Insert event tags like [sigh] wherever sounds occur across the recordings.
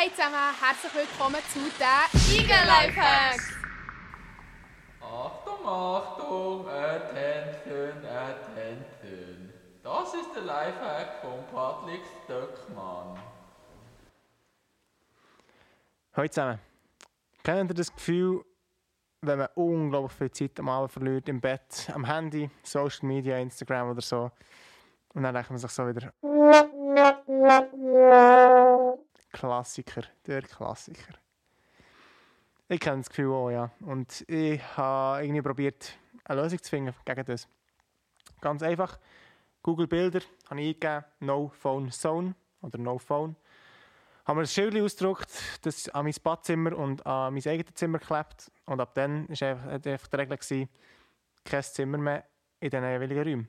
Hey zusammen, herzlich willkommen zu den Eagle Lifehacks! Achtung, Achtung, Attention, Attention. Das ist der Lifehack von Patrick Stöckmann. Hallo zusammen. Kennt ihr das Gefühl, wenn man unglaublich viel Zeit am Abend verliert, im Bett, am Handy, Social Media, Instagram oder so, und dann denkt man sich so wieder... Klassiker, der Klassiker. Ich kenne das Gefühl auch, ja. Und ich habe irgendwie probiert, eine Lösung zu finden gegen das. Ganz einfach. Google Bilder habe ich eingegeben, No Phone Zone oder No Phone. Haben wir ein Schild ausgedruckt, das an mein Badzimmer und an mein eigenes Zimmer geklebt. Und ab dann war einfach die Regel, gewesen, kein Zimmer mehr in diesen jeweiligen Räumen.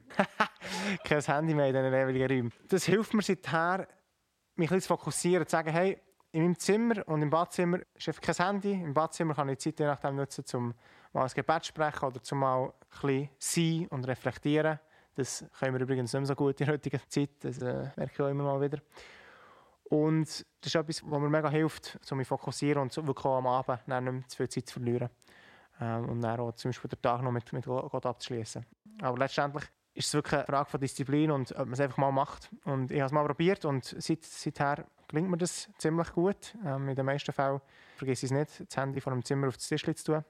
[laughs] kein Handy mehr in diesen jeweiligen Räumen. Das hilft mir seither, mich ein bisschen fokussieren, zu sagen, hey, in meinem Zimmer und im Badzimmer ist einfach kein Handy. Im Badzimmer kann ich die Zeit je nachdem nutzen, um mal ein Gebet zu sprechen oder zum mal ein bisschen sein und reflektieren. Das können wir übrigens nicht mehr so gut in der heutigen Zeit. Das äh, merke ich auch immer mal wieder. Und das ist etwas, was mir mega hilft, um mich zu fokussieren und wirklich am Abend nicht mehr zu viel Zeit zu verlieren. Ähm, und dann auch zum Beispiel den Tag noch mit, mit Gott abzuschließen. Aber letztendlich ist es wirklich eine Frage von Disziplin und ob man es einfach mal macht. Und ich habe es mal probiert und seit, seither gelingt mir das ziemlich gut. Ähm, in den meisten Fällen vergesse ich es nicht, das Handy vor dem Zimmer auf das Tisch zu tun.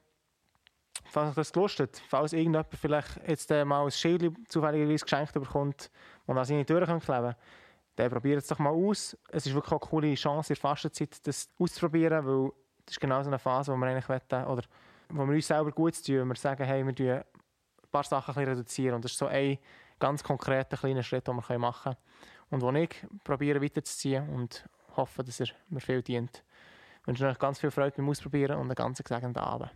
Falls euch das gelustet, falls irgendjemand vielleicht jetzt äh, mal ein Schild zufälligerweise geschenkt bekommt, das an seine Tür kleben kann, dann probiert es doch mal aus. Es ist wirklich eine coole Chance in der Fastenzeit, das auszuprobieren, weil das ist genau so eine Phase, wo wir eigentlich wollen, oder wo wir uns selber gut tun. Wir sagen, hey, wir tun ein paar Sachen ein reduzieren. Und das ist so ein ganz konkreter kleiner Schritt, den wir machen können. Und den ich probiere weiterzuziehen und hoffe, dass er mir viel dient. Ich wünsche euch ganz viel Freude beim Ausprobieren und einen ganz gesegneten Abend.